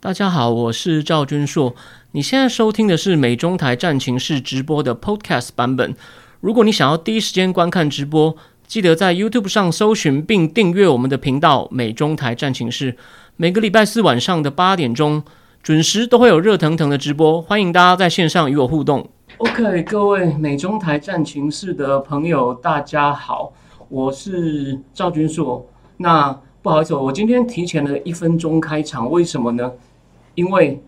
大家好，我是赵君硕。你现在收听的是美中台战情室直播的 Podcast 版本。如果你想要第一时间观看直播，记得在 YouTube 上搜寻并订阅我们的频道“美中台战情室”。每个礼拜四晚上的八点钟，准时都会有热腾腾的直播，欢迎大家在线上与我互动。OK，各位美中台战情室的朋友，大家好，我是赵君硕。那不好意思，我今天提前了一分钟开场，为什么呢？因为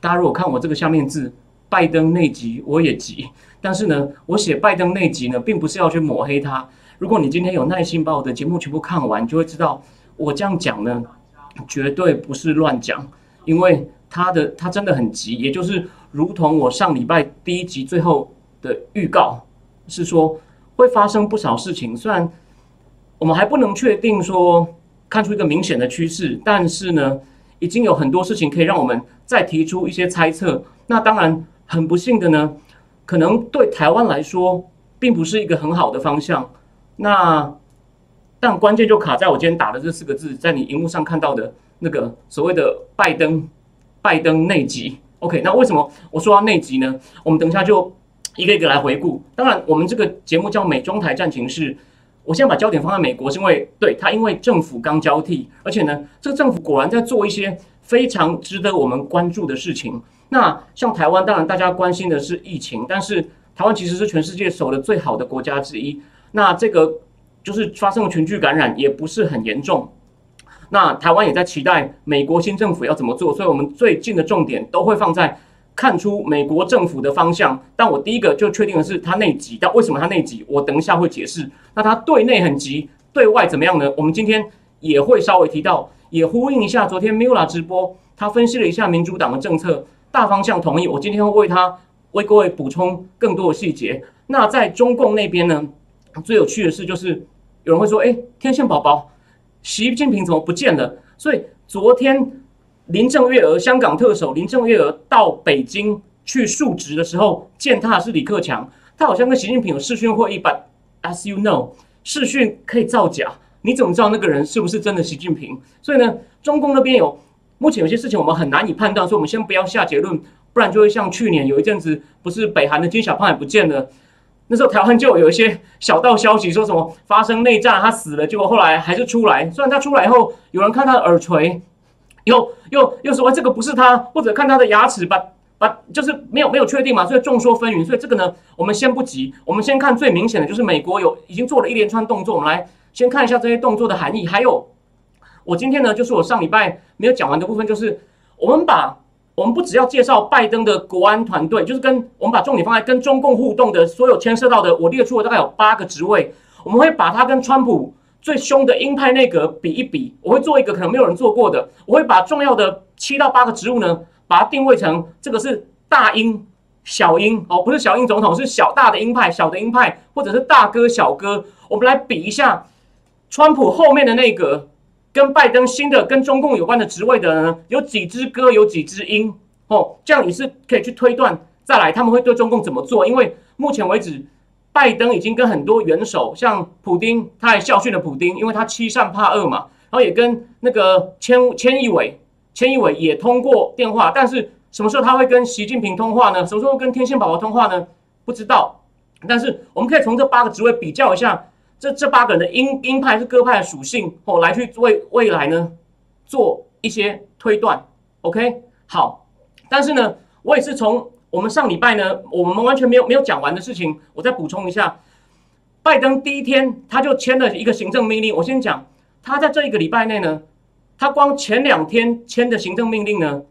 大家如果看我这个下面字“拜登内急”，我也急。但是呢，我写拜登内急呢，并不是要去抹黑他。如果你今天有耐心把我的节目全部看完，就会知道我这样讲呢，绝对不是乱讲。因为他的他真的很急，也就是如同我上礼拜第一集最后的预告是说会发生不少事情。虽然我们还不能确定说看出一个明显的趋势，但是呢。已经有很多事情可以让我们再提出一些猜测。那当然，很不幸的呢，可能对台湾来说，并不是一个很好的方向。那但关键就卡在我今天打的这四个字，在你荧幕上看到的那个所谓的拜登，拜登内急。OK，那为什么我说他内急呢？我们等一下就一个一个来回顾。当然，我们这个节目叫美中台战情室。我现在把焦点放在美国，是因为对他，因为政府刚交替，而且呢，这个政府果然在做一些非常值得我们关注的事情。那像台湾，当然大家关心的是疫情，但是台湾其实是全世界守的最好的国家之一。那这个就是发生了群聚感染，也不是很严重。那台湾也在期待美国新政府要怎么做，所以我们最近的重点都会放在。看出美国政府的方向，但我第一个就确定的是他内急。但为什么他内急？我等一下会解释。那他对内很急，对外怎么样呢？我们今天也会稍微提到，也呼应一下昨天 Mula 直播，他分析了一下民主党的政策大方向同意。我今天会为他为各位补充更多的细节。那在中共那边呢，最有趣的事就是有人会说：“哎，天线宝宝，习近平怎么不见了？”所以昨天。林郑月娥，香港特首林郑月娥到北京去述职的时候，见他的是李克强。他好像跟习近平有视讯会议吧 as you know，视讯可以造假，你怎么知道那个人是不是真的习近平？所以呢，中共那边有目前有些事情我们很难以判断，所以我们先不要下结论，不然就会像去年有一阵子，不是北韩的金小胖也不见了，那时候台湾就有一些小道消息说什么发生内战，他死了，结果后来还是出来。虽然他出来以后，有人看他的耳垂。又又又说这个不是他，或者看他的牙齿，把把就是没有没有确定嘛，所以众说纷纭。所以这个呢，我们先不急，我们先看最明显的就是美国有已经做了一连串动作。我们来先看一下这些动作的含义。还有，我今天呢，就是我上礼拜没有讲完的部分，就是我们把我们不只要介绍拜登的国安团队，就是跟我们把重点放在跟中共互动的所有牵涉到的，我列出了大概有八个职位，我们会把它跟川普。最凶的鹰派内阁比一比，我会做一个可能没有人做过的，我会把重要的七到八个职务呢，把它定位成这个是大鹰、小鹰哦，不是小鹰总统，是小大的鹰派、小的鹰派，或者是大哥、小哥。我们来比一下，川普后面的内阁跟拜登新的跟中共有关的职位的呢，有几只鸽，有几只鹰哦，这样你是可以去推断，再来他们会对中共怎么做，因为目前为止。拜登已经跟很多元首，像普京，他还教训了普京，因为他欺善怕恶嘛。然后也跟那个千千亿伟，千亿伟也通过电话，但是什么时候他会跟习近平通话呢？什么时候跟天线宝宝通话呢？不知道。但是我们可以从这八个职位比较一下，这这八个人的鹰鹰派是鸽派的属性，哦，来去为未来呢做一些推断。OK，好。但是呢，我也是从。我们上礼拜呢，我们完全没有没有讲完的事情，我再补充一下。拜登第一天他就签了一个行政命令。我先讲，他在这一个礼拜内呢，他光前两天签的行政命令呢，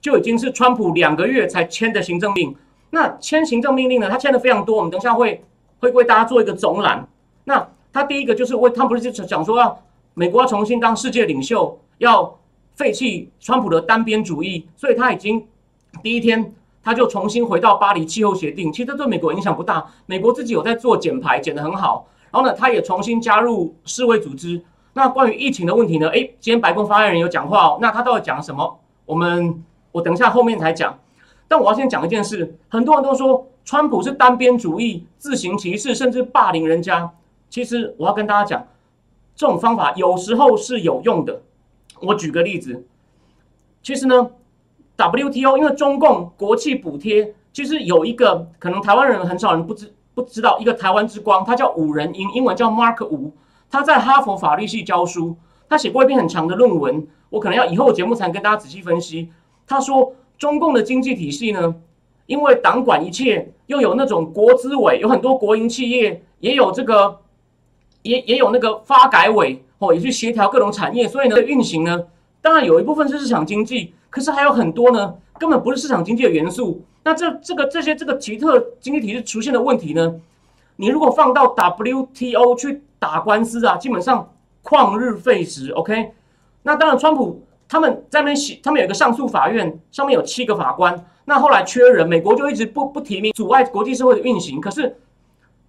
就已经是川普两个月才签的行政令。那签行政命令呢，他签的非常多。我们等下会会为大家做一个总览。那他第一个就是为他不是就讲说要美国要重新当世界领袖，要废弃川普的单边主义，所以他已经第一天。他就重新回到巴黎气候协定，其实对美国影响不大。美国自己有在做减排，减得很好。然后呢，他也重新加入世卫组织。那关于疫情的问题呢？诶，今天白宫发言人有讲话哦。那他到底讲什么？我们我等一下后面才讲。但我要先讲一件事，很多人都说川普是单边主义、自行其事，甚至霸凌人家。其实我要跟大家讲，这种方法有时候是有用的。我举个例子，其实呢。WTO，因为中共国企补贴，其实有一个可能台湾人很少人不知不知道，一个台湾之光，他叫五人英，英文叫 Mark 吴，他在哈佛法律系教书，他写过一篇很长的论文，我可能要以后节目才跟大家仔细分析。他说中共的经济体系呢，因为党管一切，又有那种国资委，有很多国营企业，也有这个，也也有那个发改委哦，也去协调各种产业，所以呢运行呢，当然有一部分是市场经济。可是还有很多呢，根本不是市场经济的元素。那这这个这些这个奇特经济体制出现的问题呢？你如果放到 WTO 去打官司啊，基本上旷日费时。OK，那当然，川普他们在那边写，他们有一个上诉法院，上面有七个法官。那后来缺人，美国就一直不不提名，阻碍国际社会的运行。可是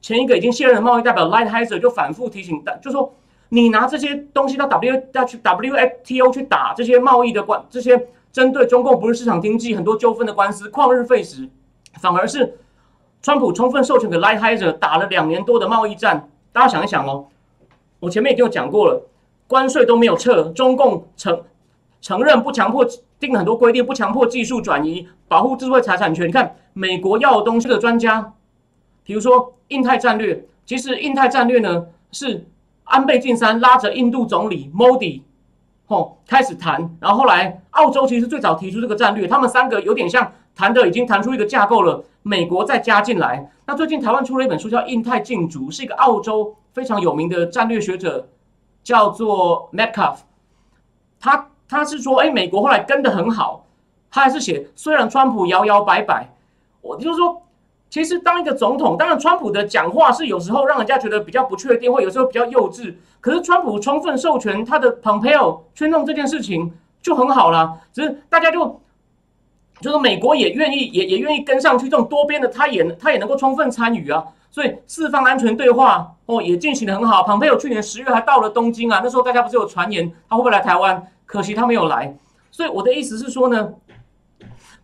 前一个已经卸任的贸易代表 Lighthizer 就反复提醒，就说你拿这些东西到 W 要去 WTO 去打这些贸易的关这些。针对中共不是市场经济很多纠纷的官司旷日费时，反而是川普充分授权给 Lighthizer 打了两年多的贸易战。大家想一想哦，我前面已经有讲过了，关税都没有撤，中共承承认不强迫定很多规定，不强迫技术转移，保护智慧财产权。你看美国要东西的专家，比如说印太战略，其实印太战略呢是安倍晋三拉着印度总理 Modi。哦，开始谈，然后后来澳洲其实最早提出这个战略，他们三个有点像谈的已经谈出一个架构了，美国再加进来。那最近台湾出了一本书叫《印太竞逐》，是一个澳洲非常有名的战略学者，叫做 Metcalf。他他是说，哎，美国后来跟的很好，他还是写，虽然川普摇摇摆摆，我就是说。其实当一个总统，当然川普的讲话是有时候让人家觉得比较不确定，或有时候比较幼稚。可是川普充分授权他的 Pompeo 去弄这件事情就很好了。只是大家就就是美国也愿意，也也愿意跟上去。这种多边的，他也他也能够充分参与啊。所以四方安全对话哦也进行的很好。Pompeo 去年十月还到了东京啊，那时候大家不是有传言他会不会来台湾？可惜他没有来。所以我的意思是说呢，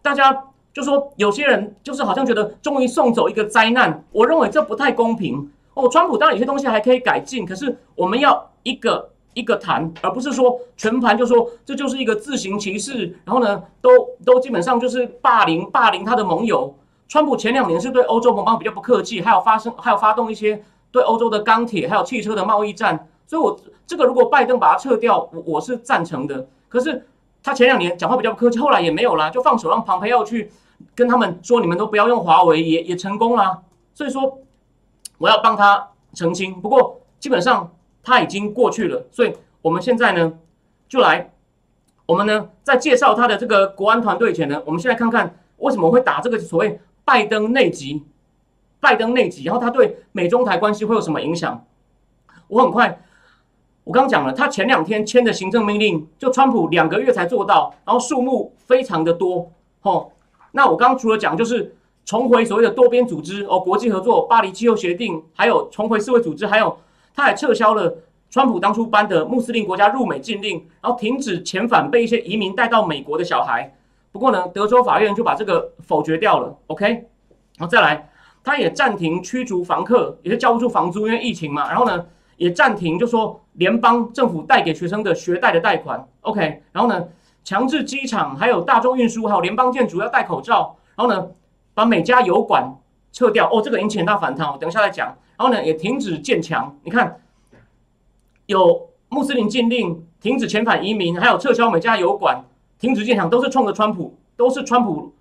大家。就说有些人就是好像觉得终于送走一个灾难，我认为这不太公平哦。川普当然有些东西还可以改进，可是我们要一个一个谈，而不是说全盘就说这就是一个自行其事，然后呢都都基本上就是霸凌霸凌他的盟友。川普前两年是对欧洲盟邦比较不客气，还有发生还有发动一些对欧洲的钢铁还有汽车的贸易战，所以我这个如果拜登把它撤掉，我我是赞成的。可是他前两年讲话比较不客气，后来也没有啦，就放手让庞培要去。跟他们说，你们都不要用华为，也也成功了。所以说，我要帮他澄清。不过基本上他已经过去了，所以我们现在呢，就来，我们呢在介绍他的这个国安团队前呢，我们先来看看为什么会打这个所谓拜登内急，拜登内急，然后他对美中台关系会有什么影响？我很快，我刚讲了，他前两天签的行政命令，就川普两个月才做到，然后数目非常的多，吼。那我刚刚除了讲，就是重回所谓的多边组织哦，国际合作、巴黎气候协定，还有重回世卫组织，还有他还撤销了川普当初颁的穆斯林国家入美禁令，然后停止遣返被一些移民带到美国的小孩。不过呢，德州法院就把这个否决掉了。OK，然后再来，他也暂停驱逐房客，也是交不出房租，因为疫情嘛。然后呢，也暂停，就说联邦政府贷给学生的学贷的贷款。OK，然后呢？强制机场、还有大众运输、还有联邦建筑要戴口罩，然后呢，把每家油管撤掉。哦，这个引起很大反弹，我等一下再讲。然后呢，也停止建墙。你看，有穆斯林禁令、停止遣返移民，还有撤销每家油管、停止建墙，都是冲着川普，都是川普，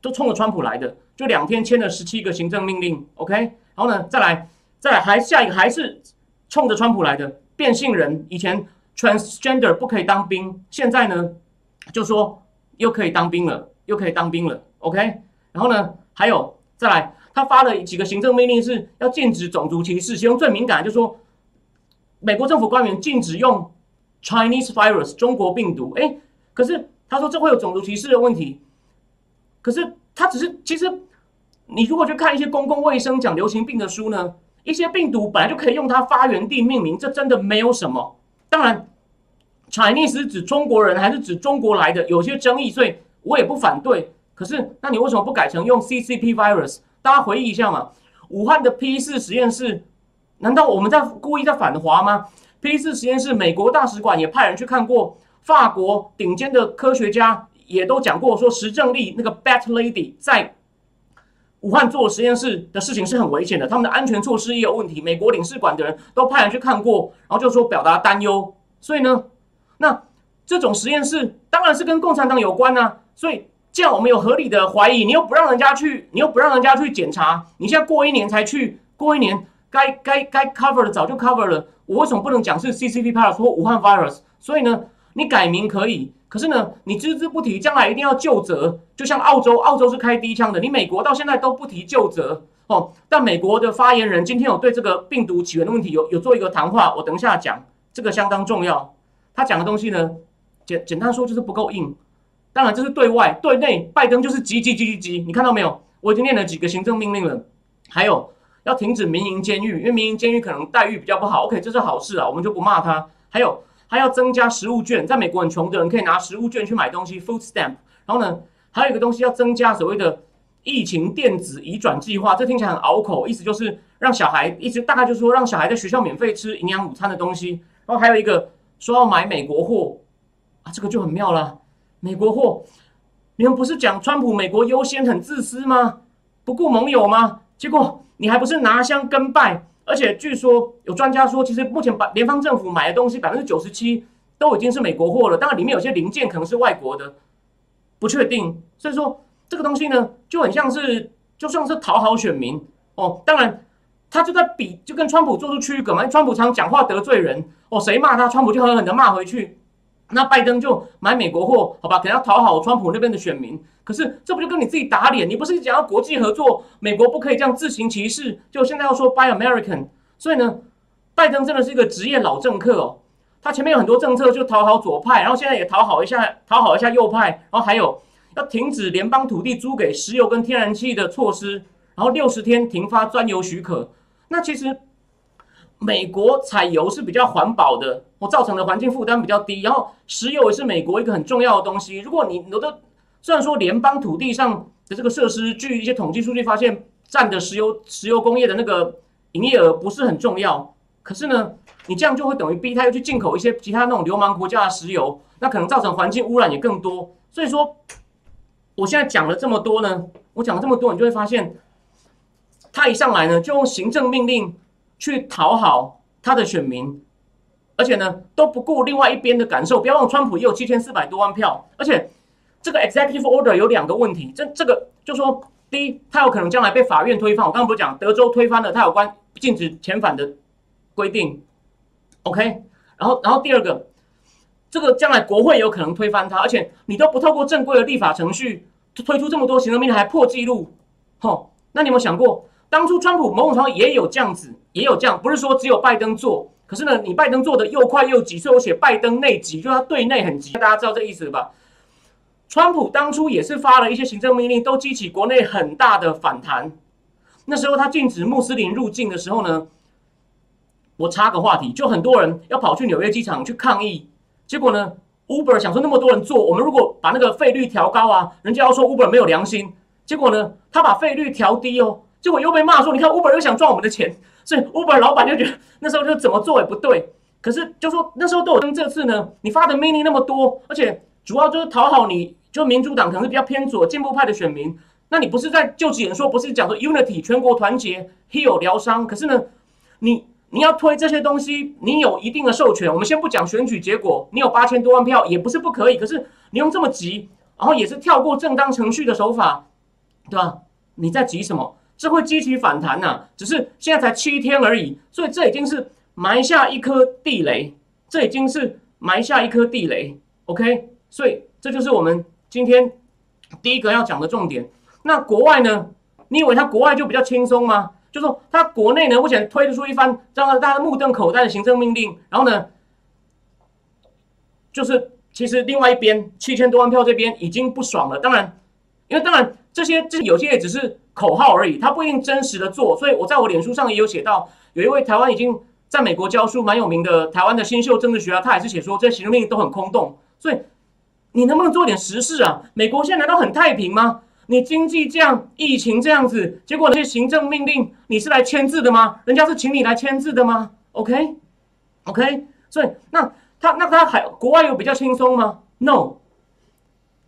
都冲着川普来的。就两天签了十七个行政命令，OK。然后呢，再来，再来，还下一个还是冲着川普来的变性人，以前。Transgender 不可以当兵，现在呢，就说又可以当兵了，又可以当兵了，OK。然后呢，还有再来，他发了几个行政命令，是要禁止种族歧视，其中最敏感的就是说，美国政府官员禁止用 Chinese virus 中国病毒，哎，可是他说这会有种族歧视的问题，可是他只是其实你如果去看一些公共卫生讲流行病的书呢，一些病毒本来就可以用它发源地命名，这真的没有什么。当然，Chinese 指中国人还是指中国来的，有些争议，所以我也不反对。可是，那你为什么不改成用 CCP virus？大家回忆一下嘛，武汉的 P 四实验室，难道我们在故意在反华吗？P 四实验室，美国大使馆也派人去看过，法国顶尖的科学家也都讲过，说石正丽那个 Bat Lady 在武汉做实验室的事情是很危险的，他们的安全措施也有问题。美国领事馆的人都派人去看过，然后就说表达担忧。所以呢，那这种实验室当然是跟共产党有关啊。所以既然我们有合理的怀疑，你又不让人家去，你又不让人家去检查，你现在过一年才去，过一年该该该 cover 的早就 cover 了，我为什么不能讲是 CCP virus 或武汉 virus？所以呢，你改名可以。可是呢，你只字不提，将来一定要就责。就像澳洲，澳洲是开第一枪的，你美国到现在都不提就责哦。但美国的发言人今天有对这个病毒起源的问题有有做一个谈话，我等一下讲，这个相当重要。他讲的东西呢，简简单说就是不够硬。当然这是对外，对内拜登就是急急急急急。你看到没有？我已经念了几个行政命令了，还有要停止民营监狱，因为民营监狱可能待遇比较不好。OK，这是好事啊，我们就不骂他。还有。还要增加食物券，在美国很穷的人可以拿食物券去买东西，food stamp。然后呢，还有一个东西要增加所谓的疫情电子移转计划，这听起来很拗口，意思就是让小孩，意思大概就是说让小孩在学校免费吃营养午餐的东西。然后还有一个说要买美国货啊，这个就很妙了。美国货，你们不是讲川普美国优先很自私吗？不顾盟友吗？结果你还不是拿香跟拜？而且据说有专家说，其实目前把联邦政府买的东西百分之九十七都已经是美国货了。当然，里面有些零件可能是外国的，不确定。所以说这个东西呢，就很像是就像是讨好选民哦。当然，他就在比，就跟川普做出区隔嘛。川普常讲话得罪人哦，谁骂他，川普就狠狠的骂回去。那拜登就买美国货，好吧，可能要讨好川普那边的选民。可是这不就跟你自己打脸？你不是讲要国际合作，美国不可以这样自行其事，就现在要说 Buy American。所以呢，拜登真的是一个职业老政客哦。他前面有很多政策就讨好左派，然后现在也讨好一下，讨好一下右派。然后还有要停止联邦土地租给石油跟天然气的措施，然后六十天停发钻油许可。那其实美国采油是比较环保的，我造成的环境负担比较低。然后石油也是美国一个很重要的东西。如果你有的虽然说联邦土地上的这个设施，据一些统计数据发现，占的石油石油工业的那个营业额不是很重要，可是呢，你这样就会等于逼他又去进口一些其他那种流氓国家的石油，那可能造成环境污染也更多。所以说，我现在讲了这么多呢，我讲了这么多，你就会发现，他一上来呢，就用行政命令去讨好他的选民，而且呢都不顾另外一边的感受。不要忘，川普也有七千四百多万票，而且。这个 executive order 有两个问题，这这个就说，第一，它有可能将来被法院推翻。我刚刚不是讲德州推翻了它有关禁止遣返的规定，OK？然后，然后第二个，这个将来国会有可能推翻它，而且你都不透过正规的立法程序推出这么多行政命令还破纪录，吼？那你有没有想过，当初川普某种程度也有这样子，也有这样，不是说只有拜登做，可是呢，你拜登做的又快又急，所以我写拜登内急，就他对内很急，大家知道这意思吧？川普当初也是发了一些行政命令，都激起国内很大的反弹。那时候他禁止穆斯林入境的时候呢，我插个话题，就很多人要跑去纽约机场去抗议。结果呢，Uber 想说那么多人坐，我们如果把那个费率调高啊，人家要说 Uber 没有良心。结果呢，他把费率调低哦，结果又被骂说，你看 Uber 又想赚我们的钱，所以 Uber 老板就觉得那时候就怎么做也不对。可是就说那时候都有跟这次呢，你发的命令那么多，而且主要就是讨好你。就民主党可能是比较偏左进步派的选民，那你不是在就职演说，不是讲说 unity 全国团结 heal 疗伤？可是呢，你你要推这些东西，你有一定的授权。我们先不讲选举结果，你有八千多万票也不是不可以。可是你用这么急，然后也是跳过正当程序的手法，对吧？你在急什么？这会激起反弹呐。只是现在才七天而已，所以这已经是埋下一颗地雷，这已经是埋下一颗地雷。OK，所以这就是我们。今天第一个要讲的重点，那国外呢？你以为他国外就比较轻松吗？就说他国内呢，目前推出一番让大家目瞪口呆的行政命令，然后呢，就是其实另外一边七千多万票这边已经不爽了。当然，因为当然这些这有些也只是口号而已，他不一定真实的做。所以我在我脸书上也有写到，有一位台湾已经在美国教书蛮有名的台湾的新秀政治学家，他也是写说这些行政命令都很空洞，所以。你能不能做点实事啊？美国现在难道很太平吗？你经济这样，疫情这样子，结果那些行政命令你是来签字的吗？人家是请你来签字的吗？OK，OK，所以那他那他还国外有比较轻松吗？No，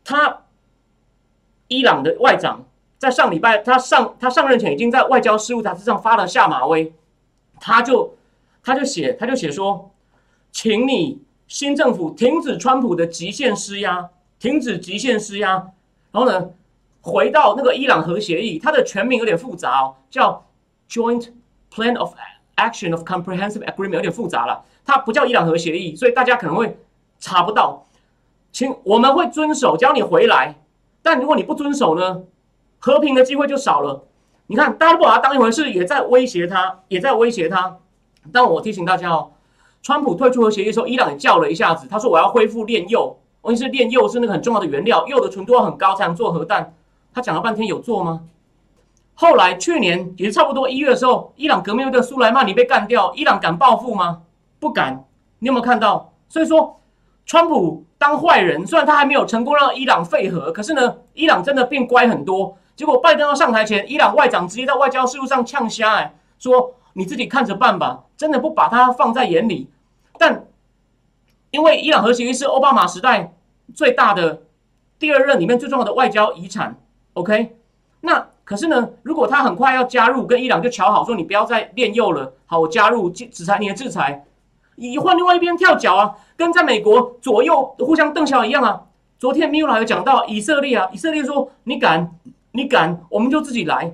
他伊朗的外长在上礼拜，他上他上任前已经在外交事务杂志上发了下马威，他就他就写他就写说，请你新政府停止川普的极限施压，停止极限施压，然后呢，回到那个伊朗核协议，它的全名有点复杂哦，叫 Joint Plan of Action of Comprehensive Agreement，有点复杂了，它不叫伊朗核协议，所以大家可能会查不到。请我们会遵守，只要你回来。但如果你不遵守呢，和平的机会就少了。你看，大家不把它当一回事，也在威胁他，也在威胁他。但我提醒大家哦，川普退出核协议的时候，伊朗也叫了一下子，他说我要恢复炼铀。问题是炼铀是那个很重要的原料，铀的纯度要很高才能做核弹。他讲了半天有做吗？后来去年也是差不多一月的时候，伊朗革命卫队苏莱曼尼被干掉，伊朗敢报复吗？不敢。你有没有看到？所以说。川普当坏人，虽然他还没有成功让伊朗废核，可是呢，伊朗真的变乖很多。结果拜登要上台前，伊朗外长直接在外交事务上呛瞎，哎，说你自己看着办吧，真的不把他放在眼里。但因为伊朗核协议是奥巴马时代最大的第二任里面最重要的外交遗产，OK？那可是呢，如果他很快要加入，跟伊朗就瞧好，说你不要再炼铀了，好，我加入制裁你的制裁。以换另外一边跳脚啊，跟在美国左右互相瞪小一样啊。昨天米拉有讲到以色列啊，以色列说你敢，你敢，我们就自己来。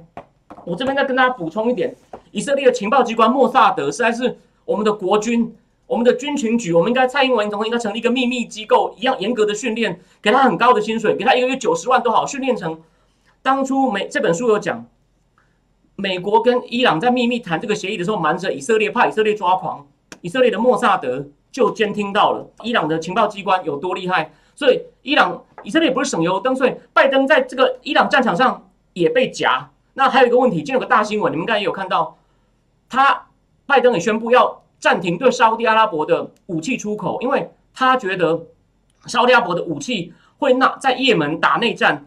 我这边再跟大家补充一点，以色列的情报机关莫萨德实在是我们的国军，我们的军情局，我们应该蔡英文总统应该成立一个秘密机构，一样严格的训练，给他很高的薪水，给他一个月九十万都好，训练成当初美这本书有讲，美国跟伊朗在秘密谈这个协议的时候，瞒着以色列，怕以色列抓狂。以色列的莫萨德就监听到了伊朗的情报机关有多厉害，所以伊朗以色列不是省油灯，所以拜登在这个伊朗战场上也被夹。那还有一个问题，今天有个大新闻，你们刚才也有看到，他拜登也宣布要暂停对沙特阿拉伯的武器出口，因为他觉得沙特阿拉伯的武器会那在也门打内战，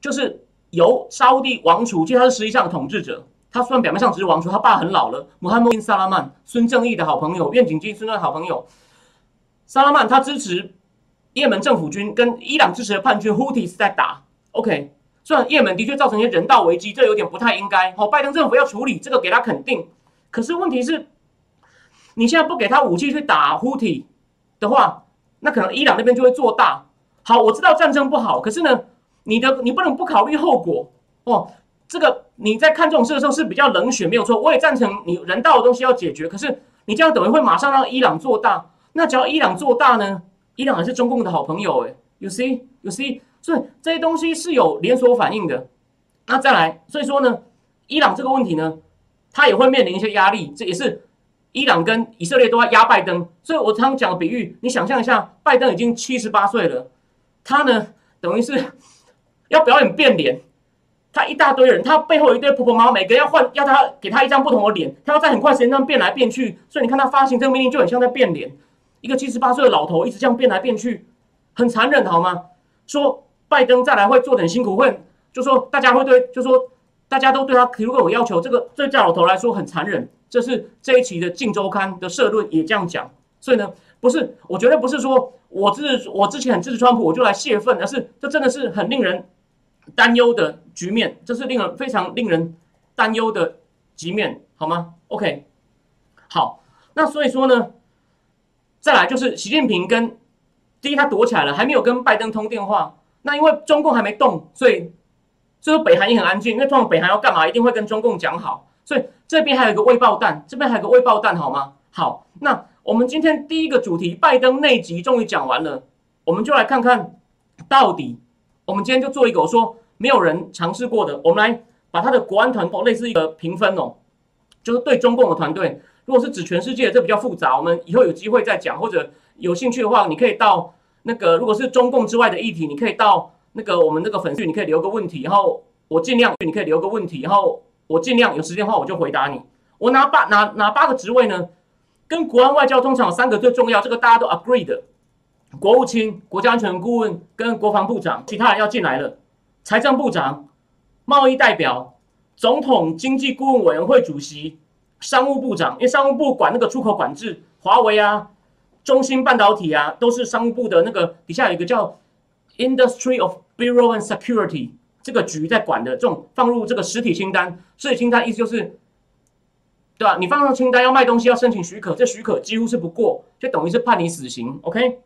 就是由沙特王储，其实他是实际上的统治者。他虽然表面上只是王储，他爸很老了。穆罕默德·萨拉曼，孙正义的好朋友，愿景基孙的好朋友。萨拉曼他支持也门政府军跟伊朗支持的叛军 Houthis 在打。OK，虽然也门的确造成一些人道危机，这有点不太应该。哦，拜登政府要处理这个，给他肯定。可是问题是，你现在不给他武器去打呼的话，那可能伊朗那边就会做大。好，我知道战争不好，可是呢，你的你不能不考虑后果哦。这个你在看这种事的时候是比较冷血，没有错。我也赞成你人道的东西要解决，可是你这样等于会马上让伊朗做大。那只要伊朗做大呢，伊朗还是中共的好朋友诶 You see, you see，所以这些东西是有连锁反应的。那再来，所以说呢，伊朗这个问题呢，他也会面临一些压力。这也是伊朗跟以色列都要压拜登。所以我常讲的比喻，你想象一下，拜登已经七十八岁了，他呢等于是要表演变脸。他一大堆人，他背后一堆婆婆妈妈，每个要换，要他给他一张不同的脸，他要在很快时间上变来变去，所以你看他发行这个命令就很像在变脸。一个七十八岁的老头一直这样变来变去，很残忍，好吗？说拜登再来会做点辛苦，会就说大家会对，就说大家都对他提出各种要求，这个对这老头来说很残忍。这是这一期的《镜周刊》的社论也这样讲，所以呢，不是，我觉得不是说我支持我之前很支持川普，我就来泄愤，而是这真的是很令人。担忧的局面，这是令人非常令人担忧的局面，好吗？OK，好，那所以说呢，再来就是习近平跟第一他躲起来了，还没有跟拜登通电话。那因为中共还没动，所以所以北韩也很安静，因为通常北韩要干嘛，一定会跟中共讲好。所以这边还有一个未爆弹，这边还有个未爆弹，好吗？好，那我们今天第一个主题，拜登内急终于讲完了，我们就来看看到底。我们今天就做一个我说没有人尝试过的，我们来把他的国安团哦，类似一个评分哦，就是对中共的团队，如果是指全世界，这比较复杂，我们以后有机会再讲，或者有兴趣的话，你可以到那个如果是中共之外的议题，你可以到那个我们那个粉丝，你可以留个问题，然后我尽量你可以留个问题，然后我尽量有时间的话我就回答你。我拿八拿拿八个职位呢，跟国安外交通常有三个最重要，这个大家都 agree 的。国务卿、国家安全顾问跟国防部长，其他人要进来了。财政部长、贸易代表、总统经济顾问委员会主席、商务部长，因为商务部管那个出口管制，华为啊、中芯半导体啊，都是商务部的那个底下有一个叫 Industry of Bureau and Security 这个局在管的这种放入这个实体清单，实体清单意思就是，对吧？你放上清单要卖东西要申请许可，这许可几乎是不过，就等于是判你死刑。OK，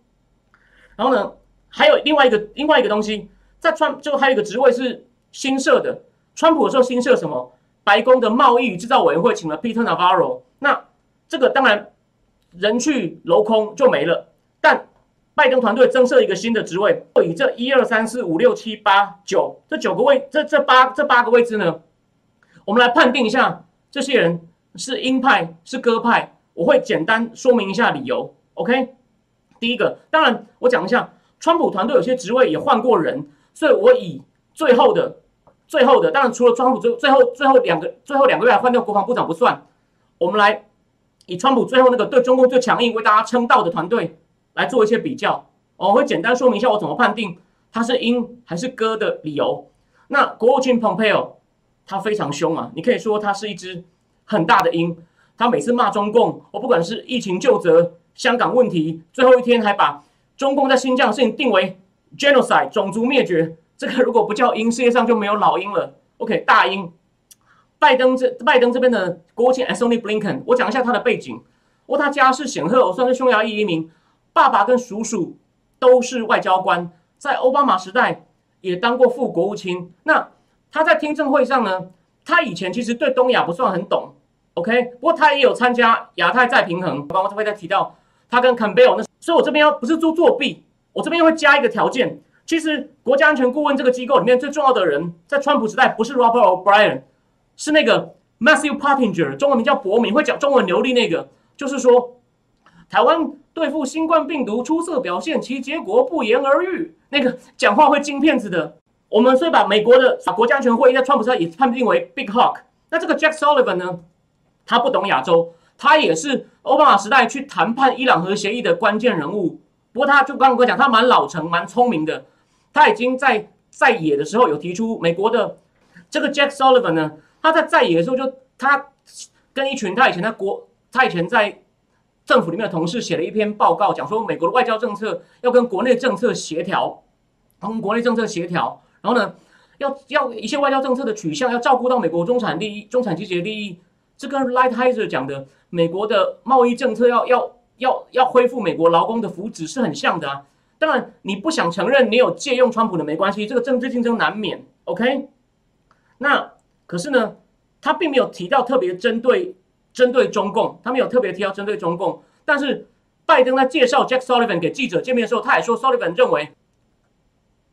然后呢，还有另外一个另外一个东西，在川就还有一个职位是新设的，川普的时候新设什么？白宫的贸易与制造委员会请了 Peter Navarro，那这个当然人去楼空就没了，但。拜登团队增设一个新的职位，以这一二三四五六七八九这九个位，这这八这八个位置呢，我们来判定一下这些人是鹰派是鸽派。我会简单说明一下理由。OK，第一个，当然我讲一下，川普团队有些职位也换过人，所以我以最后的最后的，当然除了川普最最后最后两个最后两个月换掉国防部长不算，我们来以川普最后那个对中共最强硬为大家称道的团队。来做一些比较，我会简单说明一下我怎么判定他是鹰还是鸽的理由。那国务卿 Pompeo 他非常凶啊，你可以说他是一只很大的鹰。他每次骂中共，我不管是疫情救责、香港问题，最后一天还把中共在新疆的事情定为 genocide 种族灭绝。这个如果不叫鹰，世界上就没有老鹰了。OK，大鹰。拜登这拜登这边的国务卿 Anthony Blinken，我讲一下他的背景。哦，他家世显赫，我算是匈牙利移民。爸爸跟叔叔都是外交官，在奥巴马时代也当过副国务卿。那他在听证会上呢，他以前其实对东亚不算很懂，OK？不过他也有参加亚太再平衡。刚刚这边在提到他跟 Campbell 那，所以我这边要不是做作弊，我这边会加一个条件。其实国家安全顾问这个机构里面最重要的人，在川普时代不是 Robert O'Brien，是那个 Matthew Pottinger，中文名叫伯明，会讲中文流利那个，就是说台湾。对付新冠病毒出色表现，其结果不言而喻。那个讲话会金骗子的，我们所以把美国的国家安全会议在川普上也判定为 Big Hawk。那这个 Jack Sullivan 呢？他不懂亚洲，他也是奥巴马时代去谈判伊朗核协议的关键人物。不过他就刚刚我讲，他蛮老成、蛮聪明的。他已经在在野的时候有提出美国的这个 Jack Sullivan 呢，他在在野的时候就他跟一群他以前在国他以前在。政府里面的同事写了一篇报告，讲说美国的外交政策要跟国内政策协调，跟国内政策协调，然后呢，要要一些外交政策的取向要照顾到美国中产利益、中产阶级的利益。这跟 Lighthizer 讲的美国的贸易政策要要要要恢复美国劳工的福祉是很像的啊。当然，你不想承认你有借用川普的没关系，这个政治竞争难免。OK，那可是呢，他并没有提到特别针对。针对中共，他们有特别提到针对中共，但是拜登在介绍 Jack Sullivan 给记者见面的时候，他也说 Sullivan 认为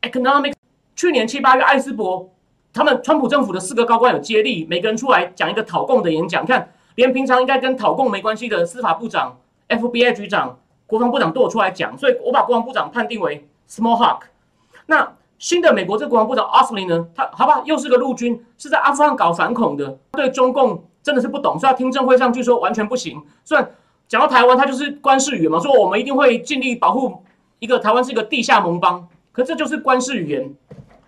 ，economic 去年七八月，艾斯伯他们川普政府的四个高官有接力，每个人出来讲一个讨共的演讲，看连平常应该跟讨共没关系的司法部长、FBI 局长、国防部长都有出来讲，所以我把国防部长判定为 small hawk。那新的美国这国防部长 Austin 呢，他好吧，又是个陆军，是在阿富汗搞反恐的，对中共。真的是不懂，所以听证会上据说完全不行。虽然讲到台湾，他就是官事语言嘛，说我们一定会尽力保护一个台湾是一个地下盟邦，可这就是官事语言。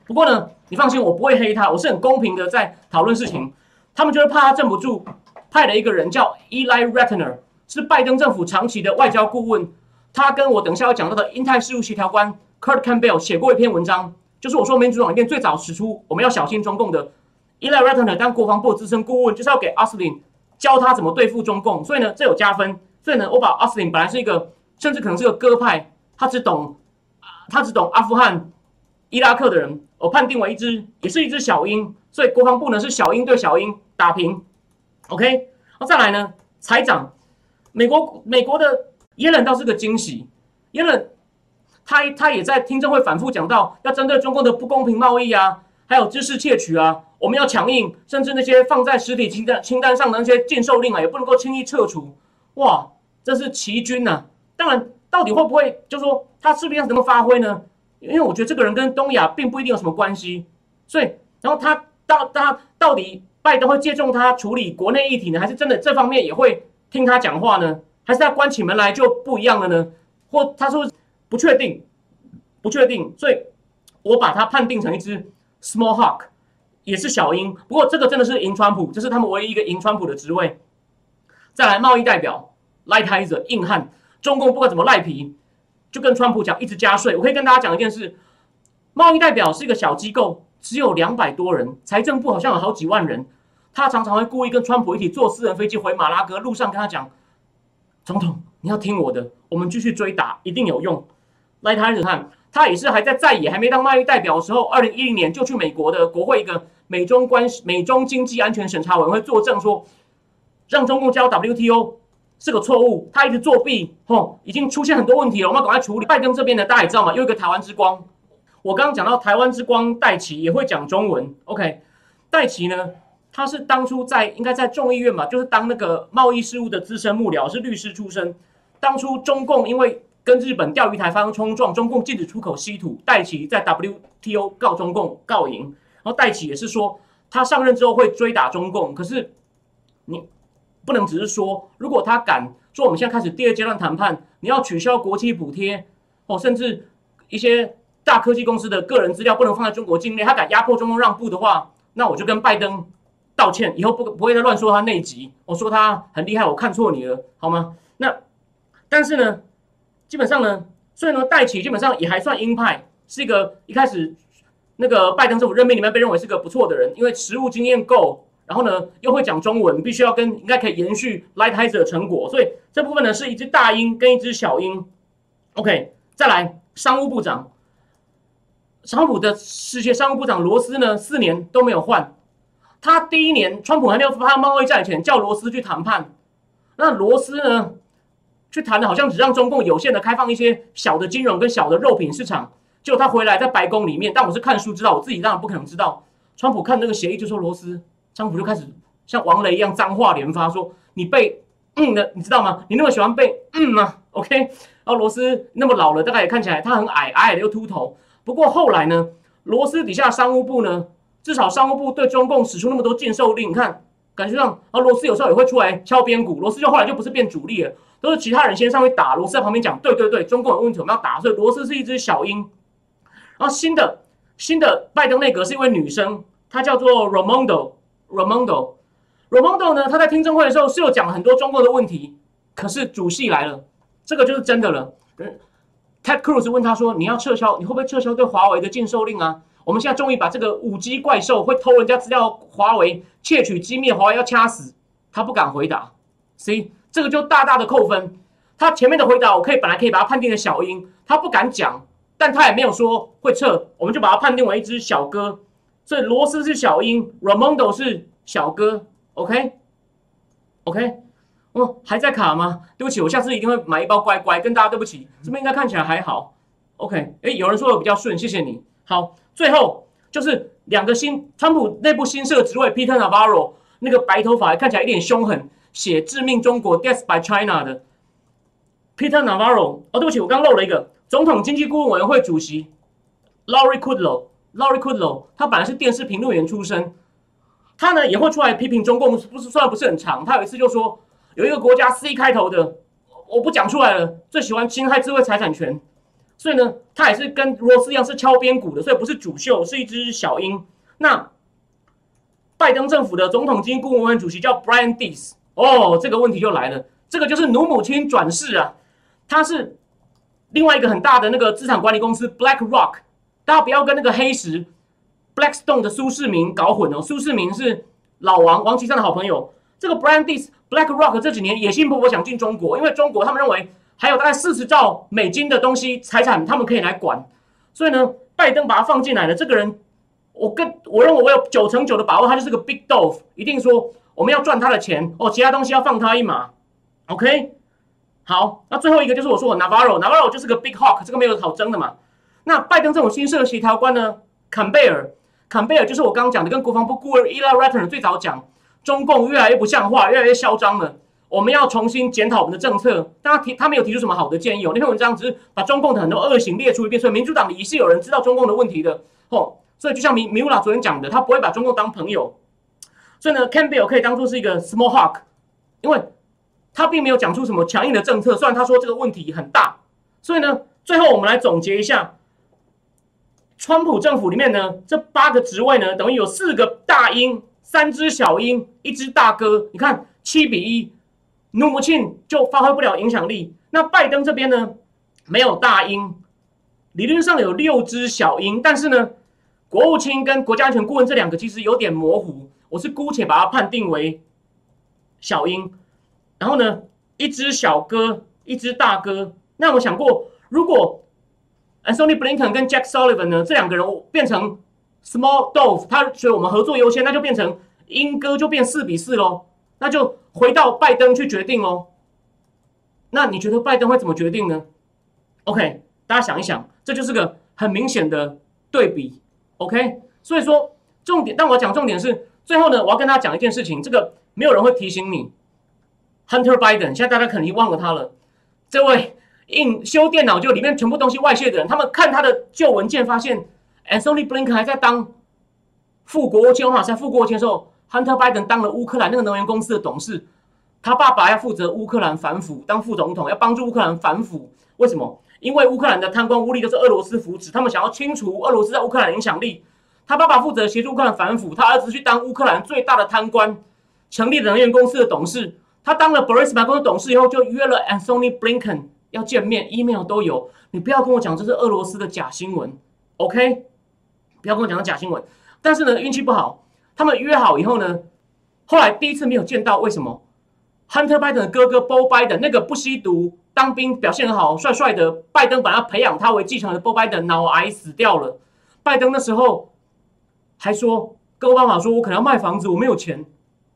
不过呢，你放心，我不会黑他，我是很公平的在讨论事情。他们就是怕他镇不住，派了一个人叫 Eli Retner，是拜登政府长期的外交顾问。他跟我等下要讲到的印太事务协调官 Kurt Campbell 写过一篇文章，就是我说民主党里面最早指出我们要小心中共的。Eli Ratner 当国防部资深顾问，就是要给阿斯林教他怎么对付中共，所以呢，这有加分。所以呢，我把阿斯林本来是一个，甚至可能是个鸽派，他只懂，他只懂阿富汗、伊拉克的人，我判定为一只，也是一只小鹰。所以国防部呢是小鹰对小鹰打平。OK，那再来呢，财长，美国美国的耶伦倒是个惊喜，耶伦他他也在听证会反复讲到，要针对中共的不公平贸易啊，还有知识窃取啊。我们要强硬，甚至那些放在实体清单清单上的那些禁售令啊，也不能够轻易撤除。哇，这是奇军呐！当然，到底会不会，就说他是不是要怎么发挥呢？因为我觉得这个人跟东亚并不一定有什么关系。所以，然后他到他到底拜登会借重他处理国内议题呢，还是真的这方面也会听他讲话呢？还是他关起门来就不一样了呢？或他说不确定，不确定。所以我把他判定成一只 small hawk。也是小鹰，不过这个真的是赢川普，这是他们唯一一个赢川普的职位。再来，贸易代表 Lighthizer 硬汉，中共不管怎么赖皮，就跟川普讲一直加税。我可以跟大家讲一件事，贸易代表是一个小机构，只有两百多人，财政部好像有好几万人。他常常会故意跟川普一起坐私人飞机回马拉格，路上跟他讲：“总统，你要听我的，我们继续追打，一定有用。”来台看，他也是还在在野，还没当贸易代表的时候，二零一零年就去美国的国会一个美中关系、美中经济安全审查委员会作证说，让中共加入 WTO 是个错误，他一直作弊，吼，已经出现很多问题了，我们要赶快处理。拜登这边呢，大家也知道嘛，又一个台湾之光，我刚刚讲到台湾之光戴奇也会讲中文，OK，戴奇呢？他是当初在应该在众议院嘛，就是当那个贸易事务的资深幕僚，是律师出身。当初中共因为跟日本钓鱼台发生冲撞，中共禁止出口稀土，戴奇在 WTO 告中共告赢，然后戴奇也是说他上任之后会追打中共。可是你不能只是说，如果他敢说我们现在开始第二阶段谈判，你要取消国际补贴哦，甚至一些大科技公司的个人资料不能放在中国境内，他敢压迫中共让步的话，那我就跟拜登。道歉，以后不不会再乱说他内急。我说他很厉害，我看错你了，好吗？那但是呢，基本上呢，所以呢，戴奇基本上也还算鹰派，是一个一开始那个拜登政府任命里面被认为是个不错的人，因为实务经验够，然后呢又会讲中文，必须要跟应该可以延续 Lighthizer 的成果，所以这部分呢是一只大鹰跟一只小鹰。OK，再来商务部长，川普的世界商务部长罗斯呢四年都没有换。他第一年，川普还没有发贸易战前，叫罗斯去谈判。那罗斯呢，去谈的好像只让中共有限的开放一些小的金融跟小的肉品市场。结果他回来在白宫里面，但我是看书知道，我自己当然不可能知道。川普看那个协议就说罗斯，川普就开始像王雷一样脏话连发，说你被嗯的，你知道吗？你那么喜欢被嗯吗？OK，然后罗斯那么老了，大概也看起来他很矮矮的又秃头。不过后来呢，罗斯底下商务部呢？至少商务部对中共使出那么多禁售令，你看感觉上，啊，罗斯有时候也会出来敲边鼓。罗斯就后来就不是变主力了，都是其他人先上去打，罗斯在旁边讲，对对对，中共有问题，我们要打。所以罗斯是一只小鹰。然后新的新的拜登内阁是一位女生，她叫做 Ramondo Ramondo Ramondo 呢，她在听证会的时候是有讲很多中共的问题，可是主戏来了，这个就是真的了。Ted Cruz 问他说：“你要撤销，你会不会撤销对华为的禁售令啊？”我们现在终于把这个五 G 怪兽会偷人家资料，华为窃取机密，华为要掐死他不敢回答，C 这个就大大的扣分。他前面的回答我可以本来可以把它判定为小鹰，他不敢讲，但他也没有说会撤，我们就把它判定为一只小哥。所以罗斯是小鹰，Ramondo 是小哥，OK，OK，哦还在卡吗？对不起，我下次一定会买一包乖乖跟大家对不起，这边应该看起来还好，OK，哎有人说的比较顺，谢谢你，好。最后就是两个新川普内部新设职位，Peter Navarro 那个白头发看起来有点凶狠，写致命中国 Death by China 的 Peter Navarro。哦，对不起，我刚漏了一个总统经济顾问委员会主席 Laurie Kudlow。Laurie Kudlow 他本来是电视评论员出身，他呢也会出来批评中共，不是虽然不是很长，他有一次就说有一个国家 C 开头的，我不讲出来了，最喜欢侵害智慧财产权。所以呢，他也是跟罗斯一样是敲边鼓的，所以不是主秀，是一只小鹰。那拜登政府的总统经济顾问委员会主席叫 Brian Dees，哦，这个问题就来了，这个就是努母亲转世啊，他是另外一个很大的那个资产管理公司 Black Rock，大家不要跟那个黑石 Blackstone 的苏世民搞混哦，苏世民是老王王岐山的好朋友，这个 Brian Dees Black Rock 这几年野心勃勃想进中国，因为中国他们认为。还有大概四十兆美金的东西财产，他们可以来管，所以呢，拜登把他放进来了。这个人，我跟我认为我有九成九的把握，他就是个 big dove，一定说我们要赚他的钱哦，其他东西要放他一马。OK，好，那最后一个就是我说我 Navarro，Navarro 就是个 big hawk，这个没有好争的嘛。那拜登这种新设协调官呢，坎贝尔，坎贝尔就是我刚刚讲的，跟国防部顾问 Ela Ratner 最早讲，中共越来越不像话，越来越嚣张了。我们要重新检讨我们的政策，但他提他没有提出什么好的建议哦。那篇文章只是把中共的很多恶行列出一遍，所以民主党也是有人知道中共的问题的哦。所以就像米米乌拉昨天讲的，他不会把中共当朋友。所以呢，Campbell 可以当做是一个 small hawk，因为他并没有讲出什么强硬的政策。虽然他说这个问题很大，所以呢，最后我们来总结一下，川普政府里面呢，这八个职位呢，等于有四个大鹰，三只小鹰，一只大哥。你看七比一。努姆钦就发挥不了影响力。那拜登这边呢，没有大鹰，理论上有六只小鹰，但是呢，国务卿跟国家安全顾问这两个其实有点模糊，我是姑且把它判定为小鹰。然后呢，一只小哥，一只大哥。那我想过，如果 Anthony Blinken 跟 Jack Sullivan 呢，这两个人变成 Small Dove，他所以我们合作优先，那就变成鹰哥就变四比四喽，那就回到拜登去决定喽。那你觉得拜登会怎么决定呢？OK，大家想一想，这就是个很明显的对比。OK，所以说重点，但我讲重点是最后呢，我要跟大家讲一件事情，这个没有人会提醒你。Hunter Biden，现在大家可能忘了他了。这位印修电脑就里面全部东西外泄的人，他们看他的旧文件，发现 Anthony Blink 还在当副国务卿嘛，在副国务卿的时候，Hunter Biden 当了乌克兰那个能源公司的董事。他爸爸要负责乌克兰反腐，当副总统要帮助乌克兰反腐。为什么？因为乌克兰的贪官污吏都是俄罗斯扶持，他们想要清除俄罗斯在乌克兰影响力。他爸爸负责协助乌克兰反腐，他儿子去当乌克兰最大的贪官，成立能源公司的董事。他当了 Borisma 公司董事以后，就约了 Anthony Blinken 要见面，email 都有。你不要跟我讲这是俄罗斯的假新闻，OK？不要跟我讲假新闻。但是呢，运气不好，他们约好以后呢，后来第一次没有见到，为什么？Hunter Biden 的哥哥 Bo Biden 那个不吸毒、当兵表现很好、帅帅的拜登，本来培养他为继承人的 Bo Biden 脑癌死掉了。拜登那时候还说跟奥巴马说：“我可能要卖房子，我没有钱。”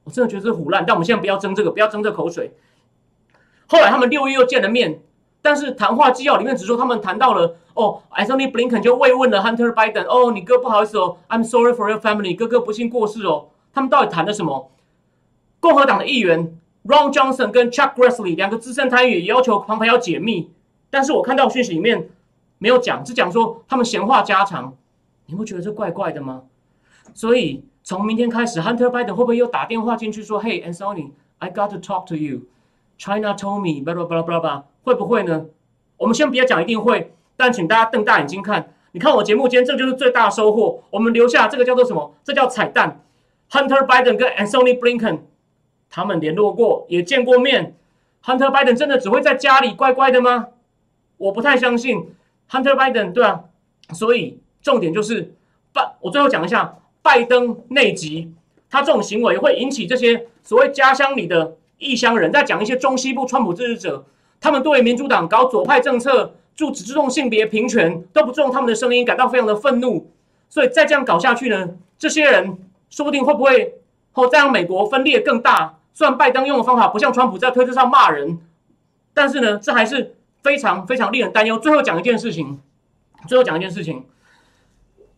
我真的觉得是胡乱。但我们现在不要争这个，不要争这口水。后来他们六月又见了面，但是谈话纪要里面只说他们谈到了哦，Anthony Blinken 就慰问了 Hunter Biden。哦，你哥不好意思哦，I'm sorry for your family，哥哥不幸过世哦。他们到底谈了什么？共和党的议员。Ron Johnson 跟 Chuck Grassley 两个资深参议员也要求旁白要解密，但是我看到讯息里面没有讲，只讲说他们闲话家常。你不觉得这怪怪的吗？所以从明天开始，Hunter Biden 会不会又打电话进去说：“Hey Anthony，I got to talk to you. China told me blah blah blah blah blah。”会不会呢？我们先不要讲一定会，但请大家瞪大眼睛看。你看我节目间，这就是最大的收获。我们留下这个叫做什么？这叫彩蛋。Hunter Biden 跟 Anthony Blinken。他们联络过，也见过面。Hunter Biden 真的只会在家里乖乖的吗？我不太相信。Hunter Biden 对啊，所以重点就是拜。我最后讲一下拜登内急，他这种行为会引起这些所谓家乡里的异乡人，在讲一些中西部川普支持者，他们对民主党搞左派政策，注只注重性别平权，都不注重他们的声音，感到非常的愤怒。所以再这样搞下去呢，这些人说不定会不会后再让美国分裂更大？虽然拜登用的方法不像川普在推特上骂人，但是呢，这还是非常非常令人担忧。最后讲一件事情，最后讲一件事情，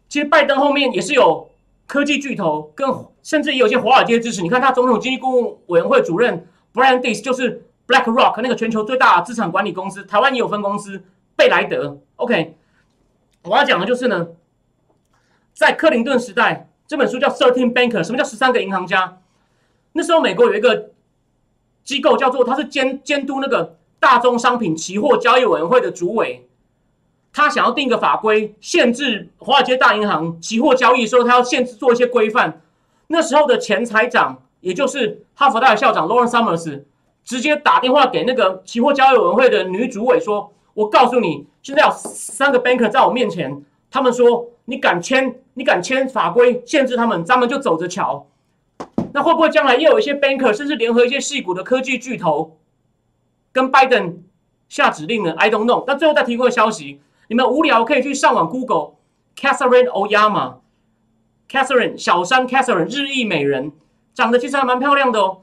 其实拜登后面也是有科技巨头，跟甚至也有些华尔街支持。你看他总统经济顾问委员会主任 Brian Dees 就是 BlackRock 那个全球最大资产管理公司，台湾也有分公司贝莱德。OK，我要讲的就是呢，在克林顿时代，这本书叫《Thirteen Banker》，什么叫十三个银行家？那时候，美国有一个机构叫做，他是监监督那个大宗商品期货交易委员会的主委，他想要定个法规，限制华尔街大银行期货交易的时候，他要限制做一些规范。那时候的前财长，也就是哈佛大学校长 Lawrence Summers，直接打电话给那个期货交易委员会的女主委说：“我告诉你，现在有三个 banker 在我面前，他们说你敢签，你敢签法规限制他们，咱们就走着瞧。”那会不会将来又有一些 banker，甚至联合一些细股的科技巨头，跟拜登下指令呢？I don't know。那最后再提供个消息，你们无聊可以去上网 Google Catherine Oyama，Catherine 小山 Catherine 日裔美人，长得其实还蛮漂亮的哦。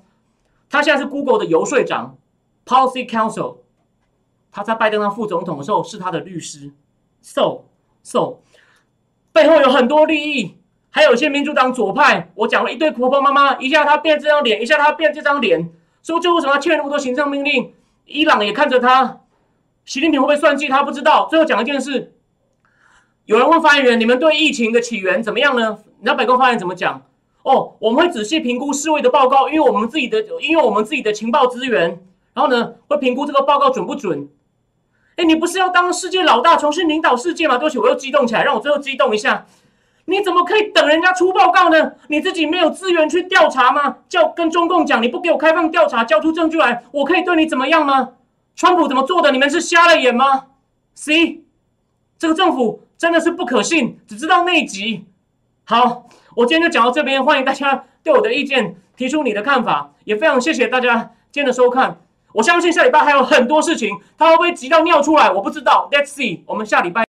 她现在是 Google 的游说长，Policy Council。她在拜登当副总统的时候是他的律师。So so 背后有很多利益。还有一些民主党左派，我讲了一堆婆婆妈妈，一下她变这张脸，一下她变这张脸，说就为什么要签那么多行政命令？伊朗也看着他，习近平会不会算计他？不知道。最后讲一件事，有人问发言人：“你们对疫情的起源怎么样呢？”你知道白宫发言人怎么讲？哦，我们会仔细评估世卫的报告，因为我们自己的，因为我们自己的情报资源，然后呢，会评估这个报告准不准。哎，你不是要当世界老大，重新领导世界吗？对不起，我又激动起来，让我最后激动一下。你怎么可以等人家出报告呢？你自己没有资源去调查吗？叫跟中共讲，你不给我开放调查，交出证据来，我可以对你怎么样吗？川普怎么做的？你们是瞎了眼吗？C，这个政府真的是不可信，只知道内急。好，我今天就讲到这边，欢迎大家对我的意见提出你的看法，也非常谢谢大家今天的收看。我相信下礼拜还有很多事情，他会不会急到尿出来，我不知道。Let's see，我们下礼拜。